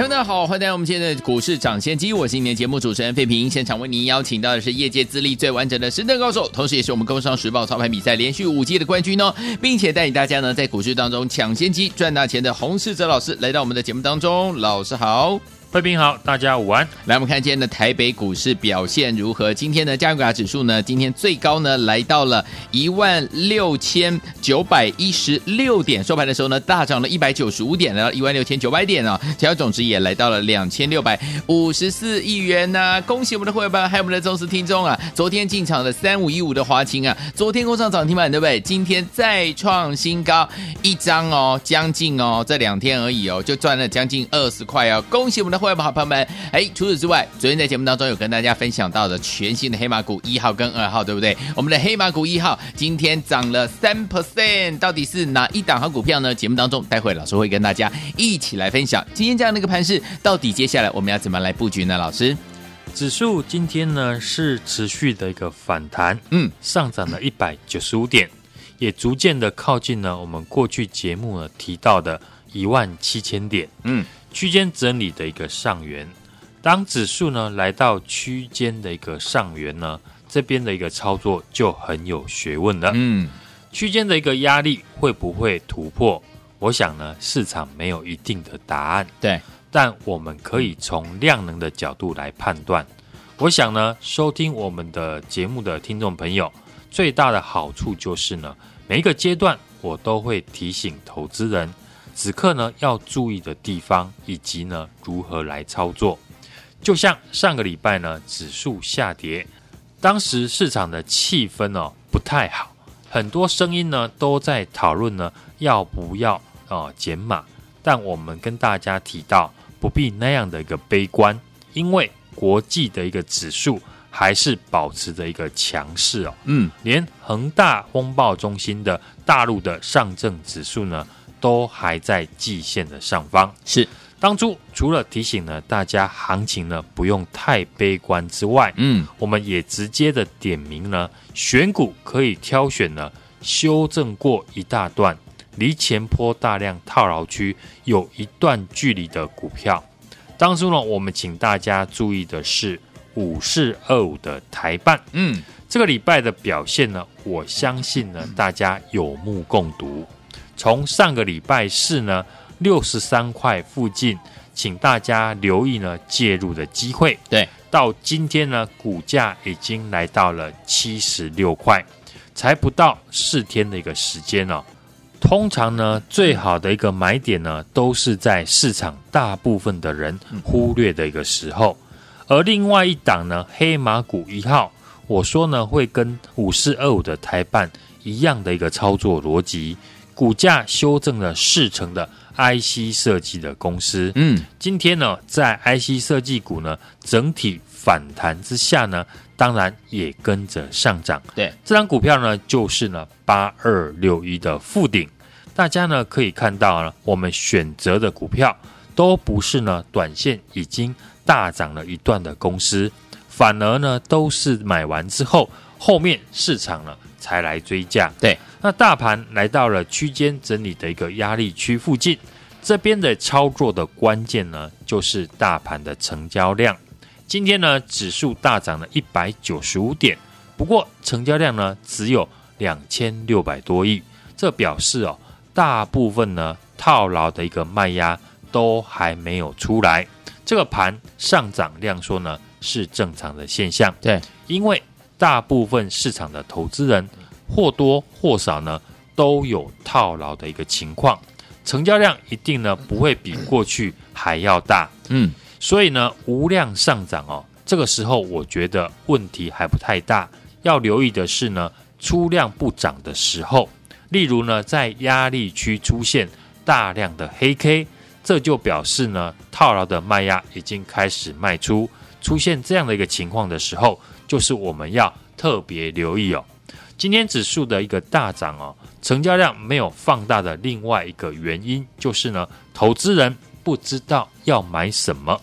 听众大家好，欢迎来到我们今天的股市抢先机，我是今天节目主持人费平。现场为您邀请到的是业界资历最完整的实战高手，同时也是我们工商时报操盘比赛连续五届的冠军哦，并且带领大家呢在股市当中抢先机赚大钱的洪世哲老师来到我们的节目当中，老师好。贵宾好，大家午安。来，我们看今天的台北股市表现如何？今天的加权指数呢？今天最高呢来到了一万六千九百一十六点，收盘的时候呢大涨了一百九十五点，来到一万六千九百点啊。成交总值也来到了两千六百五十四亿元呐、恭喜我们的会员还有我们的忠实听众啊！昨天进场的三五一五的华勤啊，昨天攻上涨停板对不对？今天再创新高，一张哦，将近哦，这两天而已哦，就赚了将近二十块哦。恭喜我们的。会不好，朋友们，哎，除此之外，昨天在节目当中有跟大家分享到的全新的黑马股一号跟二号，对不对？我们的黑马股一号今天涨了三 percent，到底是哪一档好股票呢？节目当中，待会老师会跟大家一起来分享。今天这样的一个盘势，到底接下来我们要怎么来布局呢？老师，指数今天呢是持续的一个反弹，嗯，上涨了一百九十五点，也逐渐的靠近了我们过去节目呢提到的一万七千点，嗯。区间整理的一个上缘，当指数呢来到区间的一个上缘呢，这边的一个操作就很有学问了。嗯，区间的一个压力会不会突破？我想呢，市场没有一定的答案。对，但我们可以从量能的角度来判断。我想呢，收听我们的节目的听众朋友，最大的好处就是呢，每一个阶段我都会提醒投资人。此刻呢，要注意的地方，以及呢，如何来操作。就像上个礼拜呢，指数下跌，当时市场的气氛哦不太好，很多声音呢都在讨论呢要不要啊减码。但我们跟大家提到，不必那样的一个悲观，因为国际的一个指数还是保持着一个强势哦。嗯，连恒大风暴中心的大陆的上证指数呢。都还在季线的上方。是当初除了提醒呢大家行情呢不用太悲观之外，嗯，我们也直接的点名呢选股可以挑选呢修正过一大段，离前坡大量套牢区有一段距离的股票。当初呢我们请大家注意的是五四二五的台办，嗯，这个礼拜的表现呢，我相信呢大家有目共睹。从上个礼拜四呢，六十三块附近，请大家留意呢介入的机会。对，到今天呢，股价已经来到了七十六块，才不到四天的一个时间哦。通常呢，最好的一个买点呢，都是在市场大部分的人忽略的一个时候。而另外一档呢，黑马股一号，我说呢，会跟五四二五的台办一样的一个操作逻辑。股价修正了四成的 IC 设计的公司，嗯，今天呢，在 IC 设计股呢整体反弹之下呢，当然也跟着上涨。对，这张股票呢，就是呢八二六一的附顶。大家呢可以看到呢，我们选择的股票都不是呢短线已经大涨了一段的公司，反而呢都是买完之后，后面市场呢才来追价。对。那大盘来到了区间整理的一个压力区附近，这边的操作的关键呢，就是大盘的成交量。今天呢，指数大涨了一百九十五点，不过成交量呢只有两千六百多亿，这表示哦，大部分呢套牢的一个卖压都还没有出来。这个盘上涨量缩呢是正常的现象，对，因为大部分市场的投资人。或多或少呢，都有套牢的一个情况，成交量一定呢不会比过去还要大，嗯，所以呢无量上涨哦，这个时候我觉得问题还不太大，要留意的是呢出量不涨的时候，例如呢在压力区出现大量的黑 K，这就表示呢套牢的卖压已经开始卖出，出现这样的一个情况的时候，就是我们要。特别留意哦。今天指数的一个大涨哦，成交量没有放大的另外一个原因就是呢，投资人不知道要买什么，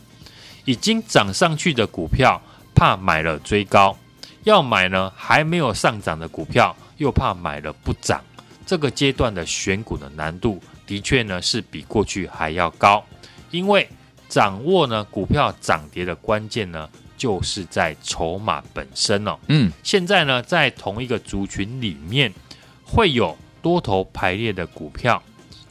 已经涨上去的股票怕买了追高，要买呢还没有上涨的股票又怕买了不涨，这个阶段的选股的难度的确呢是比过去还要高，因为掌握呢股票涨跌的关键呢。就是在筹码本身哦，嗯，现在呢，在同一个族群里面，会有多头排列的股票，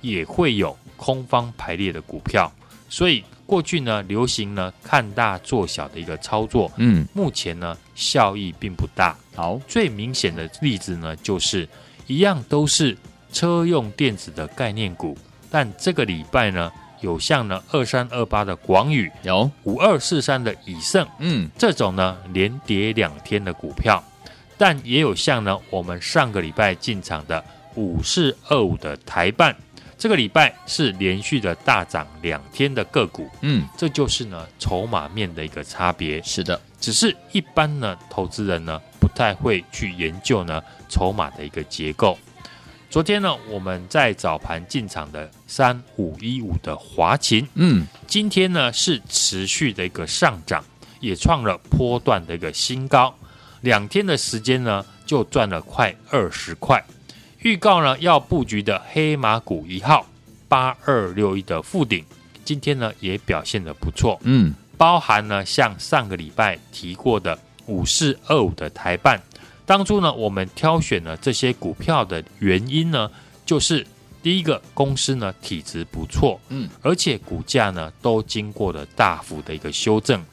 也会有空方排列的股票，所以过去呢，流行呢看大做小的一个操作，嗯，目前呢效益并不大。好，最明显的例子呢，就是一样都是车用电子的概念股，但这个礼拜呢。有像呢二三二八的广宇，有五二四三的以盛，嗯，这种呢连跌两天的股票，但也有像呢我们上个礼拜进场的五四二五的台办，这个礼拜是连续的大涨两天的个股，嗯，这就是呢筹码面的一个差别。是的，只是一般呢投资人呢不太会去研究呢筹码的一个结构。昨天呢，我们在早盘进场的三五一五的华勤，嗯，今天呢是持续的一个上涨，也创了波段的一个新高，两天的时间呢就赚了快二十块。预告呢要布局的黑马股一号八二六一的富鼎，今天呢也表现的不错，嗯，包含呢像上个礼拜提过的五四二五的台半。当初呢，我们挑选了这些股票的原因呢，就是第一个公司呢体质不错，嗯，而且股价呢都经过了大幅的一个修正，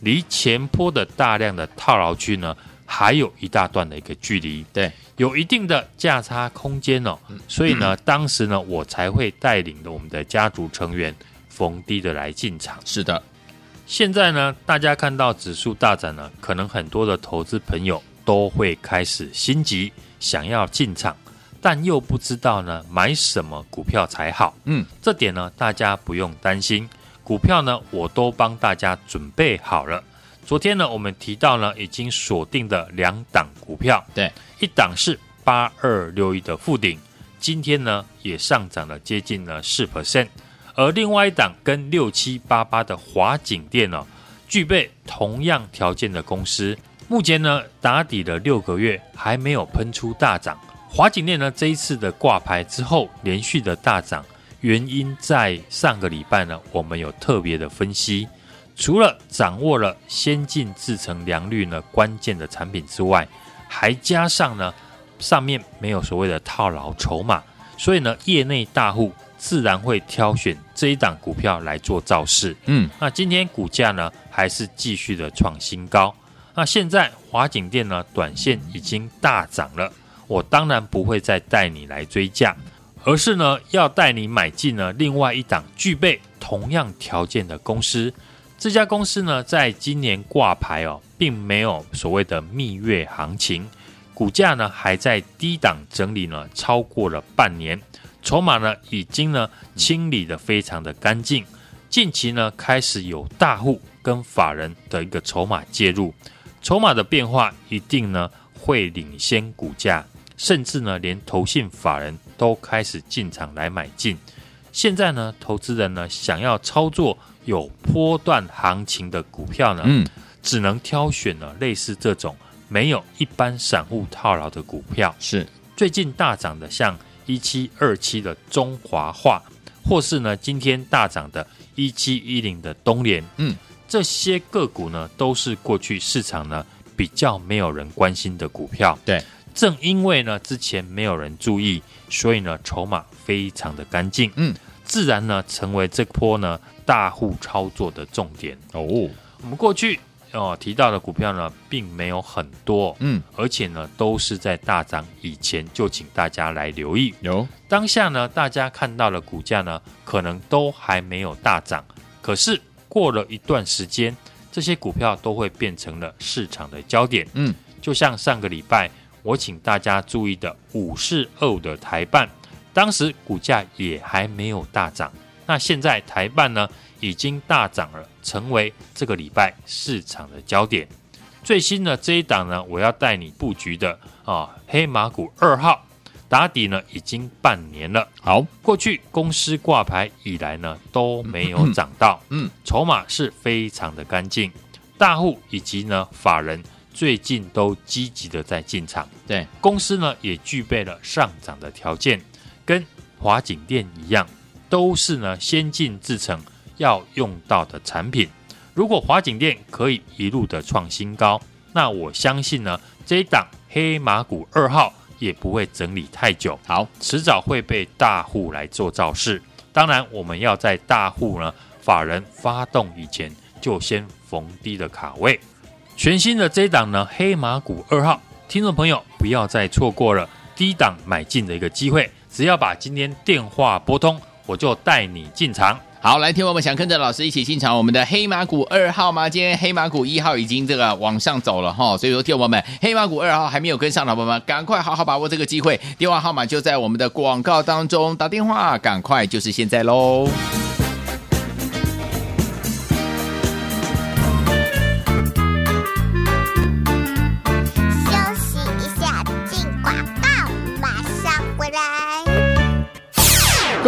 离前坡的大量的套牢区呢还有一大段的一个距离，对，有一定的价差空间哦，所以呢，当时呢我才会带领着我们的家族成员逢低的来进场。是的，现在呢，大家看到指数大涨呢，可能很多的投资朋友。都会开始心急，想要进场，但又不知道呢买什么股票才好。嗯，这点呢大家不用担心，股票呢我都帮大家准备好了。昨天呢我们提到呢已经锁定的两档股票，对，一档是八二六一的附顶，今天呢也上涨了接近了四 percent，而另外一档跟六七八八的华景电呢，具备同样条件的公司。目前呢，打底了六个月还没有喷出大涨。华景电呢，这一次的挂牌之后连续的大涨，原因在上个礼拜呢，我们有特别的分析。除了掌握了先进制程良率呢关键的产品之外，还加上呢上面没有所谓的套牢筹码，所以呢业内大户自然会挑选这一档股票来做造势。嗯，那今天股价呢还是继续的创新高。那现在华景电呢，短线已经大涨了，我当然不会再带你来追价，而是呢要带你买进呢另外一档具备同样条件的公司。这家公司呢，在今年挂牌哦，并没有所谓的蜜月行情，股价呢还在低档整理呢，超过了半年，筹码呢已经呢清理得非常的干净，近期呢开始有大户跟法人的一个筹码介入。筹码的变化一定呢会领先股价，甚至呢连投信法人都开始进场来买进。现在呢，投资人呢想要操作有波段行情的股票呢，嗯，只能挑选了类似这种没有一般散户套牢的股票。是最近大涨的，像一七二七的中华化，或是呢今天大涨的一七一零的东联，嗯。这些个股呢，都是过去市场呢比较没有人关心的股票。对，正因为呢之前没有人注意，所以呢筹码非常的干净，嗯，自然呢成为这波呢大户操作的重点。哦，我们过去哦提到的股票呢，并没有很多，嗯，而且呢都是在大涨以前就请大家来留意。有当下呢，大家看到的股价呢，可能都还没有大涨，可是。过了一段时间，这些股票都会变成了市场的焦点。嗯，就像上个礼拜我请大家注意的五四二五的台办，当时股价也还没有大涨。那现在台办呢已经大涨了，成为这个礼拜市场的焦点。最新的这一档呢，我要带你布局的啊，黑马股二号打底呢，已经半年了。好，过去公司挂牌以来呢，都没有涨到，嗯，筹码是非常的干净，大户以及呢法人最近都积极的在进场。对，公司呢也具备了上涨的条件，跟华景店一样，都是呢先进制成要用到的产品。如果华景店可以一路的创新高，那我相信呢，这一档黑马股二号也不会整理太久，好，迟早会被大户来做造势。当然，我们要在大户呢法人发动以前，就先逢低的卡位。全新的这一档呢，黑马股二号，听众朋友不要再错过了低档买进的一个机会，只要把今天电话拨通，我就带你进场。好，来听我们想跟着老师一起进场我们的黑马股二号吗？今天黑马股一号已经这个往上走了哈，所以说听我们黑马股二号还没有跟上的朋友们，赶快好好把握这个机会，电话号码就在我们的广告当中，打电话赶快就是现在喽。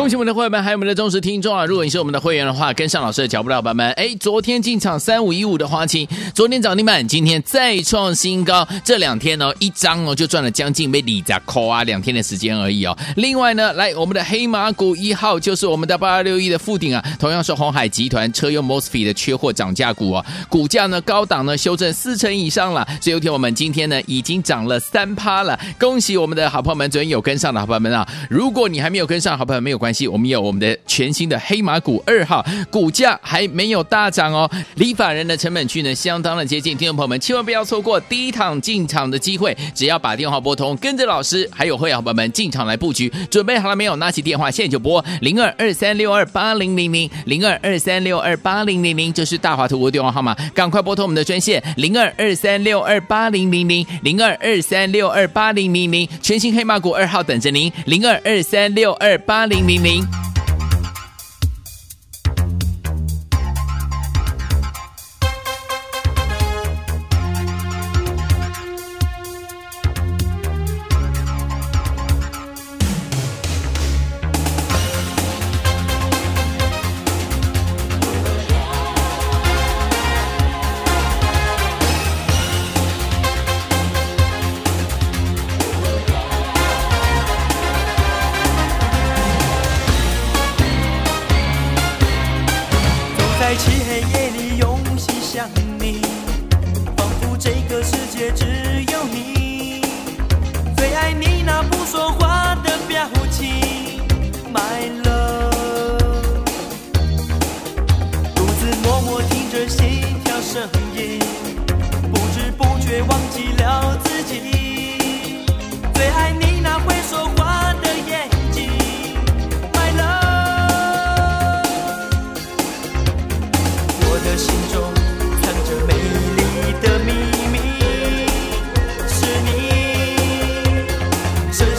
恭喜我们的会员们，还有我们的忠实听众啊！如果你是我们的会员的话，跟上老师的脚步的伙伴们，哎，昨天进场三五一五的花青，昨天涨停板，今天再创新高，这两天呢，一张哦就赚了将近被里家扣啊，两天的时间而已哦。另外呢，来我们的黑马股一号就是我们的八二六一的富鼎啊，同样是红海集团车用 mosfet 的缺货涨价股哦，股价呢高档呢修正四成以上了，所以有天我们今天呢已经涨了三趴了，恭喜我们的好朋友们，昨天有跟上的好朋友们啊！如果你还没有跟上，好朋友没有关系。我们有我们的全新的黑马股二号，股价还没有大涨哦，离法人的成本区呢相当的接近，听众朋友们千万不要错过第一趟进场的机会，只要把电话拨通，跟着老师还有会员伙伴们进场来布局，准备好了没有？拿起电话现在就拨零二二三六二八零零零零二二三六二八零零零，这是大华图的电话号码，赶快拨通我们的专线零二二三六二八零零零零二二三六二八零零零，全新黑马股二号等着您，零二二三六二八零零。零。me.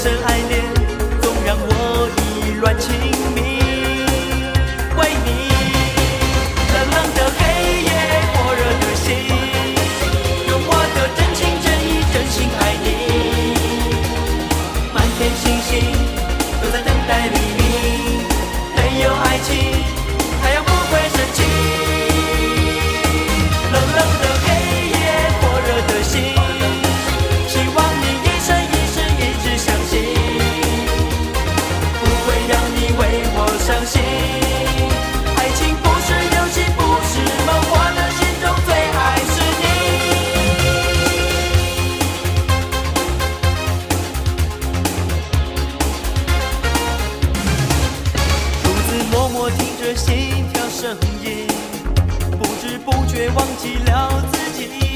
深爱恋，总让我意乱情。忘记了自己。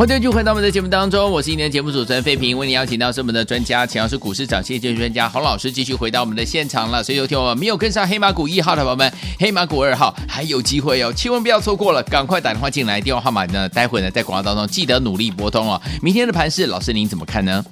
欢迎继续回到我们的节目当中，我是今天的节目主持人费平，为您邀请到是我们的专家，强是股市涨跌专家洪老师，继续回到我们的现场了。所以有听我们没有跟上黑马股一号的宝宝们，黑马股二号还有机会哦，千万不要错过了，赶快打电话进来，电话号码呢，待会呢在广告当中记得努力拨通哦。明天的盘势，老师您怎么看呢？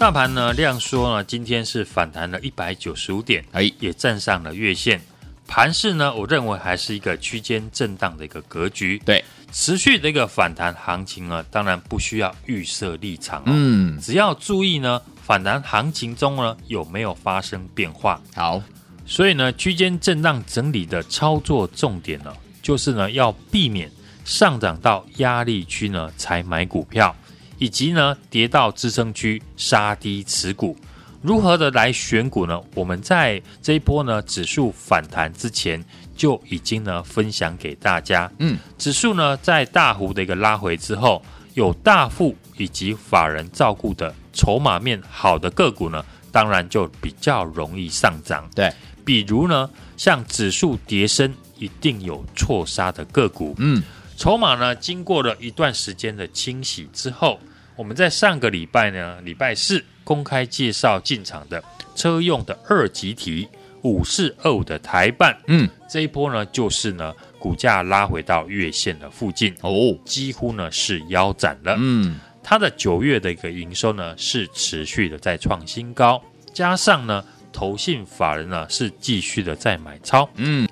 大盘呢量缩呢，今天是反弹了一百九十五点，哎，也站上了月线。盘势呢，我认为还是一个区间震荡的一个格局。对，持续的一个反弹行情呢，当然不需要预设立场，哦，嗯，只要注意呢，反弹行情中呢有没有发生变化。好，所以呢，区间震荡整理的操作重点呢，就是呢要避免上涨到压力区呢才买股票，以及呢跌到支撑区杀低持股。如何的来选股呢？我们在这一波呢指数反弹之前就已经呢分享给大家。嗯，指数呢在大幅的一个拉回之后，有大户以及法人照顾的筹码面好的个股呢，当然就比较容易上涨。对，比如呢像指数跌升一定有错杀的个股。嗯，筹码呢经过了一段时间的清洗之后，我们在上个礼拜呢礼拜四。公开介绍进场的车用的二级体五四二五的台办，嗯，这一波呢就是呢股价拉回到月线的附近。哦，几乎呢是腰斩了，嗯，它的九月的一个营收呢是持续的在创新高，加上呢投信法人呢是继续的在买超，嗯，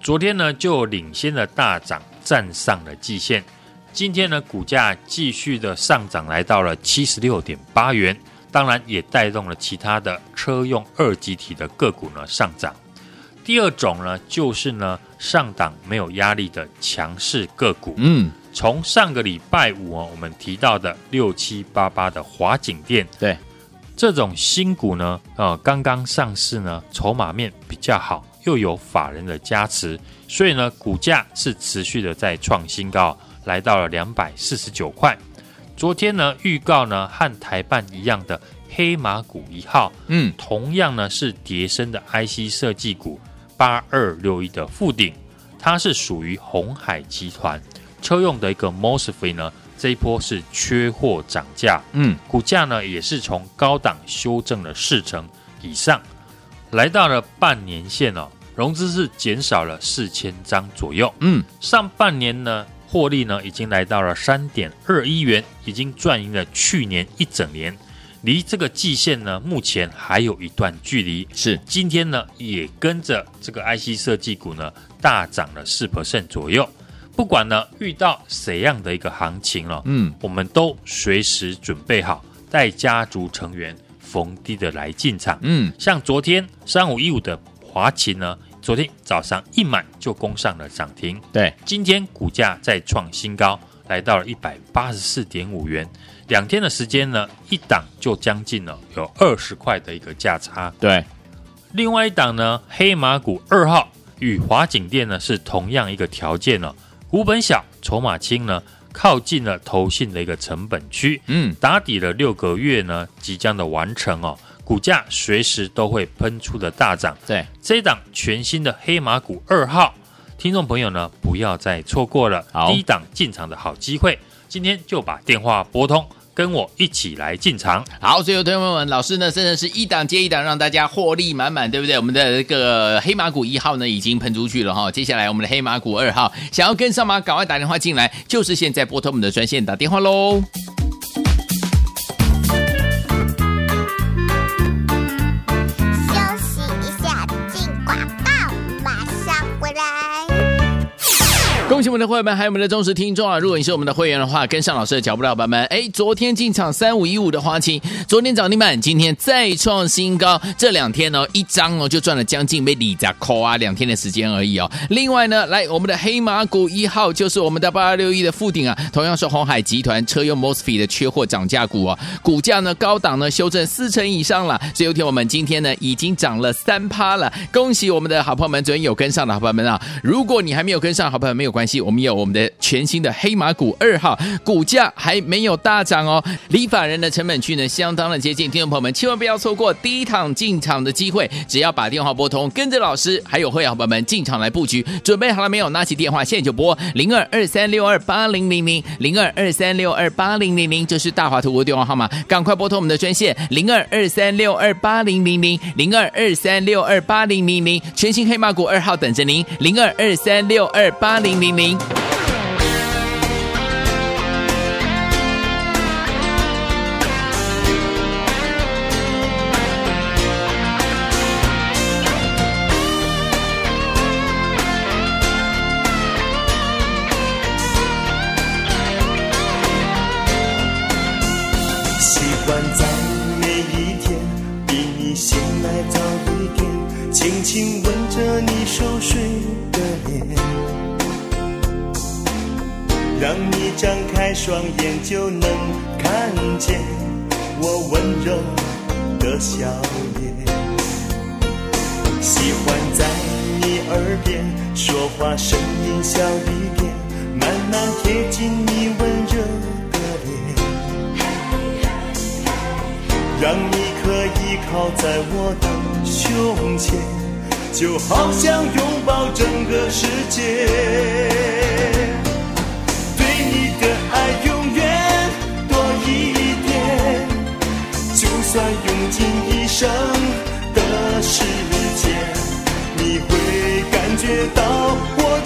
昨天呢就领先的大涨站上了季线，今天呢股价继续的上涨来到了七十六点八元。当然也带动了其他的车用二级体的个股呢上涨。第二种呢，就是呢上档没有压力的强势个股。嗯，从上个礼拜五啊，我们提到的六七八八的华景店，对这种新股呢，呃，刚刚上市呢，筹码面比较好，又有法人的加持，所以呢，股价是持续的在创新高，来到了两百四十九块。昨天呢，预告呢和台办一样的黑马股一号，嗯，同样呢是叠升的 IC 设计股八二六一的附顶，它是属于鸿海集团。车用的一个 MOSFET 呢，这一波是缺货涨价，嗯，股价呢也是从高档修正了四成以上，来到了半年线哦，融资是减少了四千张左右，嗯，上半年呢。获利呢，已经来到了三点二一元，已经赚赢了去年一整年，离这个季线呢，目前还有一段距离。是，今天呢，也跟着这个 IC 设计股呢，大涨了四 percent 左右。不管呢遇到怎样的一个行情了，嗯，我们都随时准备好，带家族成员逢低的来进场。嗯，像昨天三五一五的华勤呢。昨天早上一买就攻上了涨停，对，今天股价再创新高，来到了一百八十四点五元。两天的时间呢，一档就将近了有二十块的一个价差。对，另外一档呢，黑马股二号与华景店呢是同样一个条件呢，股本小，筹码轻呢，靠近了投信的一个成本区，嗯，打底了六个月呢，即将的完成哦。股价随时都会喷出的大涨，对这一档全新的黑马股二号，听众朋友呢不要再错过了第一档进场的好机会，今天就把电话拨通，跟我一起来进场。好，所有朋友们，老师呢真的是一档接一档，让大家获利满满，对不对？我们的这个黑马股一号呢已经喷出去了哈，接下来我们的黑马股二号，想要跟上吗？赶快打电话进来，就是现在拨通我们的专线打电话喽。恭喜我们的会员们，还有我们的忠实听众啊！如果你是我们的会员的话，跟上老师的脚步的伙伴们，哎，昨天进场三五一五的花青，昨天涨停板，今天再创新高，这两天呢、哦，一张哦就赚了将近被里扎扣啊，两天的时间而已哦。另外呢，来我们的黑马股一号就是我们的八二六一的富鼎啊，同样是鸿海集团车用 MOSFET 的缺货涨价股哦，股价呢高档呢修正四成以上了，所以有天我们今天呢已经涨了三趴了，恭喜我们的好朋友们，昨天有跟上的好朋友们啊！如果你还没有跟上，好朋友没有关系。我们有我们的全新的黑马股二号，股价还没有大涨哦，离法人的成本区呢相当的接近。听众朋友们千万不要错过第一趟进场的机会，只要把电话拨通，跟着老师还有会员伙伴们进场来布局。准备好了没有？拿起电话现在就拨零二二三六二八零零零零二二三六二八零零零，这是大华图的电话号码，赶快拨通我们的专线零二二三六二八零零零零二二三六二八零零零，全新黑马股二号等着您，零二二三六二八零零零。双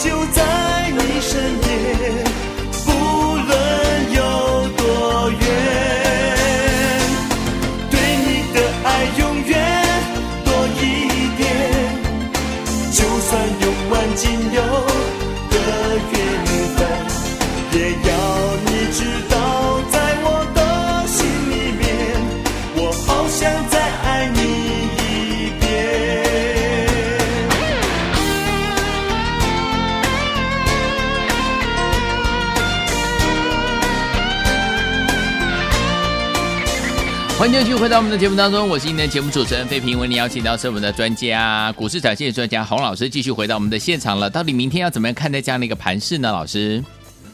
就在回到我们的节目当中，我是今天的节目主持人费平，为你邀请到是我们的专家，股市长线专家洪老师，继续回到我们的现场了。到底明天要怎么样看待这样的一个盘势呢？老师，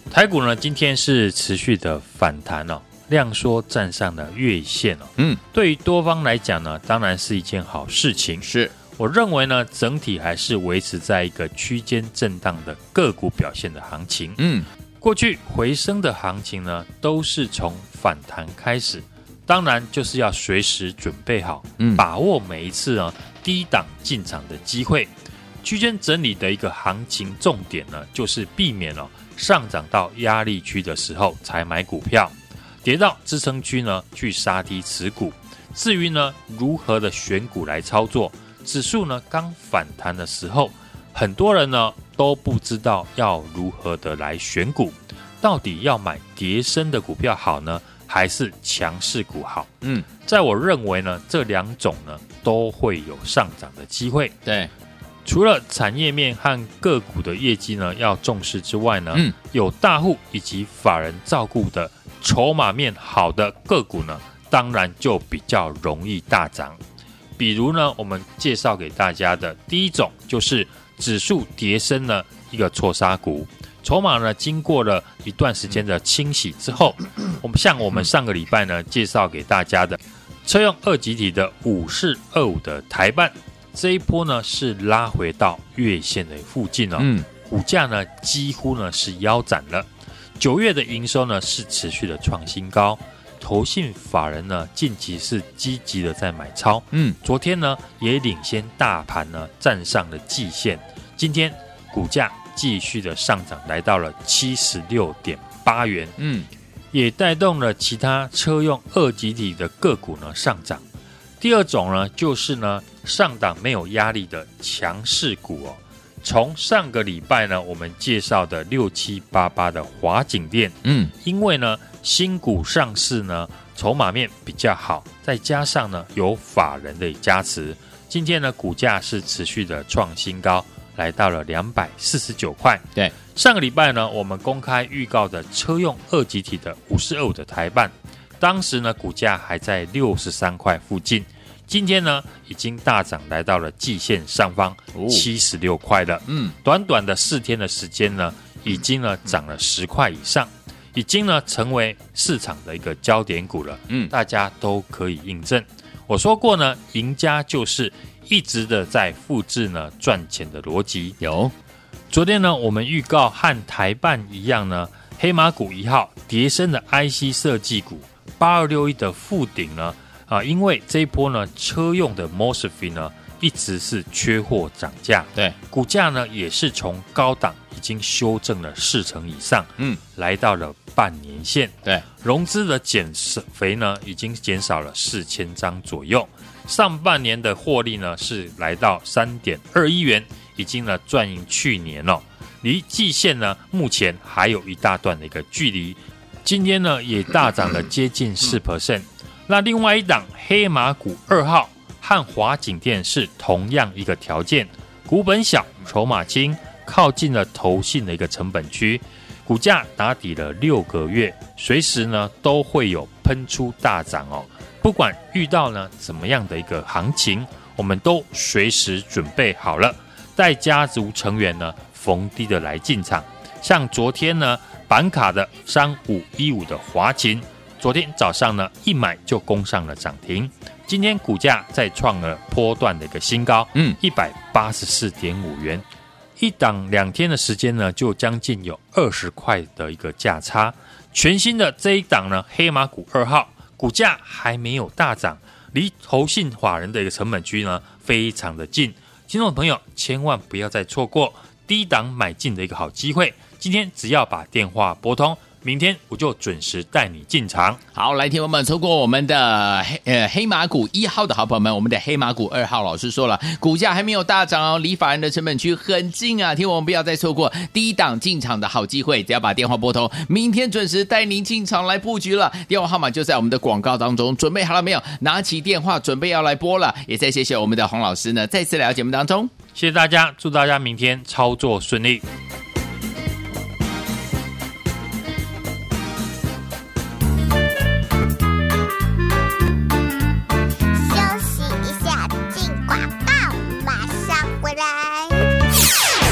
台股呢今天是持续的反弹哦，量缩站上了月线哦。嗯，对于多方来讲呢，当然是一件好事情。是，我认为呢，整体还是维持在一个区间震荡的个股表现的行情。嗯，过去回升的行情呢，都是从反弹开始。当然就是要随时准备好，把握每一次呢低档进场的机会。区间整理的一个行情重点呢，就是避免了上涨到压力区的时候才买股票，跌到支撑区呢去杀低持股。至于呢如何的选股来操作，指数呢刚反弹的时候，很多人呢都不知道要如何的来选股，到底要买跌升的股票好呢？还是强势股好，嗯，在我认为呢，这两种呢都会有上涨的机会。对，除了产业面和个股的业绩呢要重视之外呢，嗯，有大户以及法人照顾的筹码面好的个股呢，当然就比较容易大涨。比如呢，我们介绍给大家的第一种就是指数跌深的一个错杀股。筹码呢，经过了一段时间的清洗之后，我们像我们上个礼拜呢介绍给大家的车用二极体的五四二五的台半，这一波呢是拉回到月线的附近哦，嗯，股价呢几乎呢是腰斩了。九月的营收呢是持续的创新高，投信法人呢近期是积极的在买超，嗯，昨天呢也领先大盘呢站上了季线，今天股价。继续的上涨，来到了七十六点八元，嗯，也带动了其他车用二极体的个股呢上涨。第二种呢，就是呢上档没有压力的强势股哦。从上个礼拜呢，我们介绍的六七八八的华景店，嗯，因为呢新股上市呢，筹码面比较好，再加上呢有法人的加持，今天呢股价是持续的创新高。来到了两百四十九块。对，上个礼拜呢，我们公开预告的车用二极体的五四二五的台办，当时呢股价还在六十三块附近，今天呢已经大涨来到了季线上方七十六块了。嗯，短短的四天的时间呢，已经呢涨了十块以上，已经呢成为市场的一个焦点股了。嗯，大家都可以印证。我说过呢，赢家就是一直的在复制呢赚钱的逻辑。有，昨天呢，我们预告和台办一样呢，黑马股一号跌升的 IC 设计股八二六一的富鼎呢，啊，因为这一波呢车用的 MOSFET 呢一直是缺货涨价，对，股价呢也是从高档已经修正了四成以上，嗯，来到了半年线，对，融资的减肥呢已经减少了四千张左右，上半年的获利呢是来到三点二亿元，已经呢赚赢去年了。离季线呢，目前还有一大段的一个距离。今天呢，也大涨了接近四 percent。那另外一档黑马股二号和华景电是同样一个条件，股本小，筹码轻，靠近了投信的一个成本区，股价打底了六个月，随时呢都会有喷出大涨哦。不管遇到呢怎么样的一个行情，我们都随时准备好了，带家族成员呢。逢低的来进场，像昨天呢，板卡的三五一五的华勤，昨天早上呢一买就攻上了涨停，今天股价再创了波段的一个新高，嗯，一百八十四点五元，一档两天的时间呢，就将近有二十块的一个价差。全新的这一档呢，黑马股二号，股价还没有大涨，离投信法人的一个成本区呢非常的近，听众朋友千万不要再错过。低档买进的一个好机会，今天只要把电话拨通，明天我就准时带你进场。好，来，听友们，错过我们的黑呃黑马股一号的好朋友们，我们的黑马股二号老师说了，股价还没有大涨哦，离法人的成本区很近啊，听我们不要再错过低档进场的好机会，只要把电话拨通，明天准时带您进场来布局了。电话号码就在我们的广告当中，准备好了没有？拿起电话，准备要来拨了。也再谢谢我们的洪老师呢，再次来到节目当中。谢谢大家，祝大家明天操作顺利。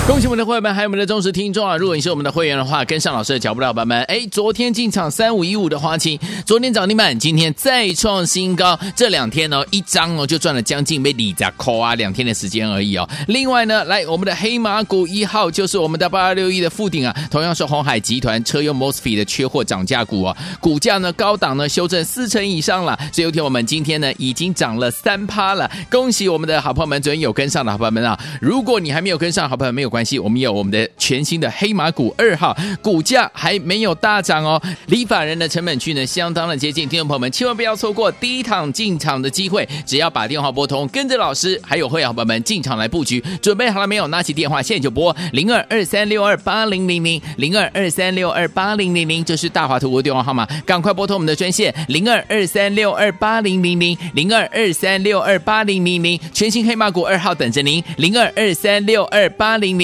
恭喜我们的会员们，还有我们的忠实听众啊！如果你是我们的会员的话，跟上老师的脚步的伙伴们，哎，昨天进场三五一五的花青，昨天涨停板，今天再创新高。这两天呢、哦，一张哦就赚了将近没里扎扣啊，两天的时间而已哦。另外呢，来我们的黑马股一号就是我们的八二六一的富鼎啊，同样是鸿海集团车用 MOSFET 的缺货涨价股哦，股价呢高档呢修正四成以上了。所以有天我们今天呢已经涨了三趴了，恭喜我们的好朋友们，昨天有跟上的好朋友们啊！如果你还没有跟上，好朋友没有。关系，我们有我们的全新的黑马股二号，股价还没有大涨哦，离法人的成本区呢相当的接近，听众朋友们千万不要错过第一趟进场的机会，只要把电话拨通，跟着老师还有会员伙伴们进场来布局，准备好了没有？拿起电话现在就拨零二二三六二八零零零零二二三六二八零零零，这是大华图的电话号码，赶快拨通我们的专线零二二三六二八零零零零二二三六二八零零零，全新黑马股二号等着您，零二二三六二八零零。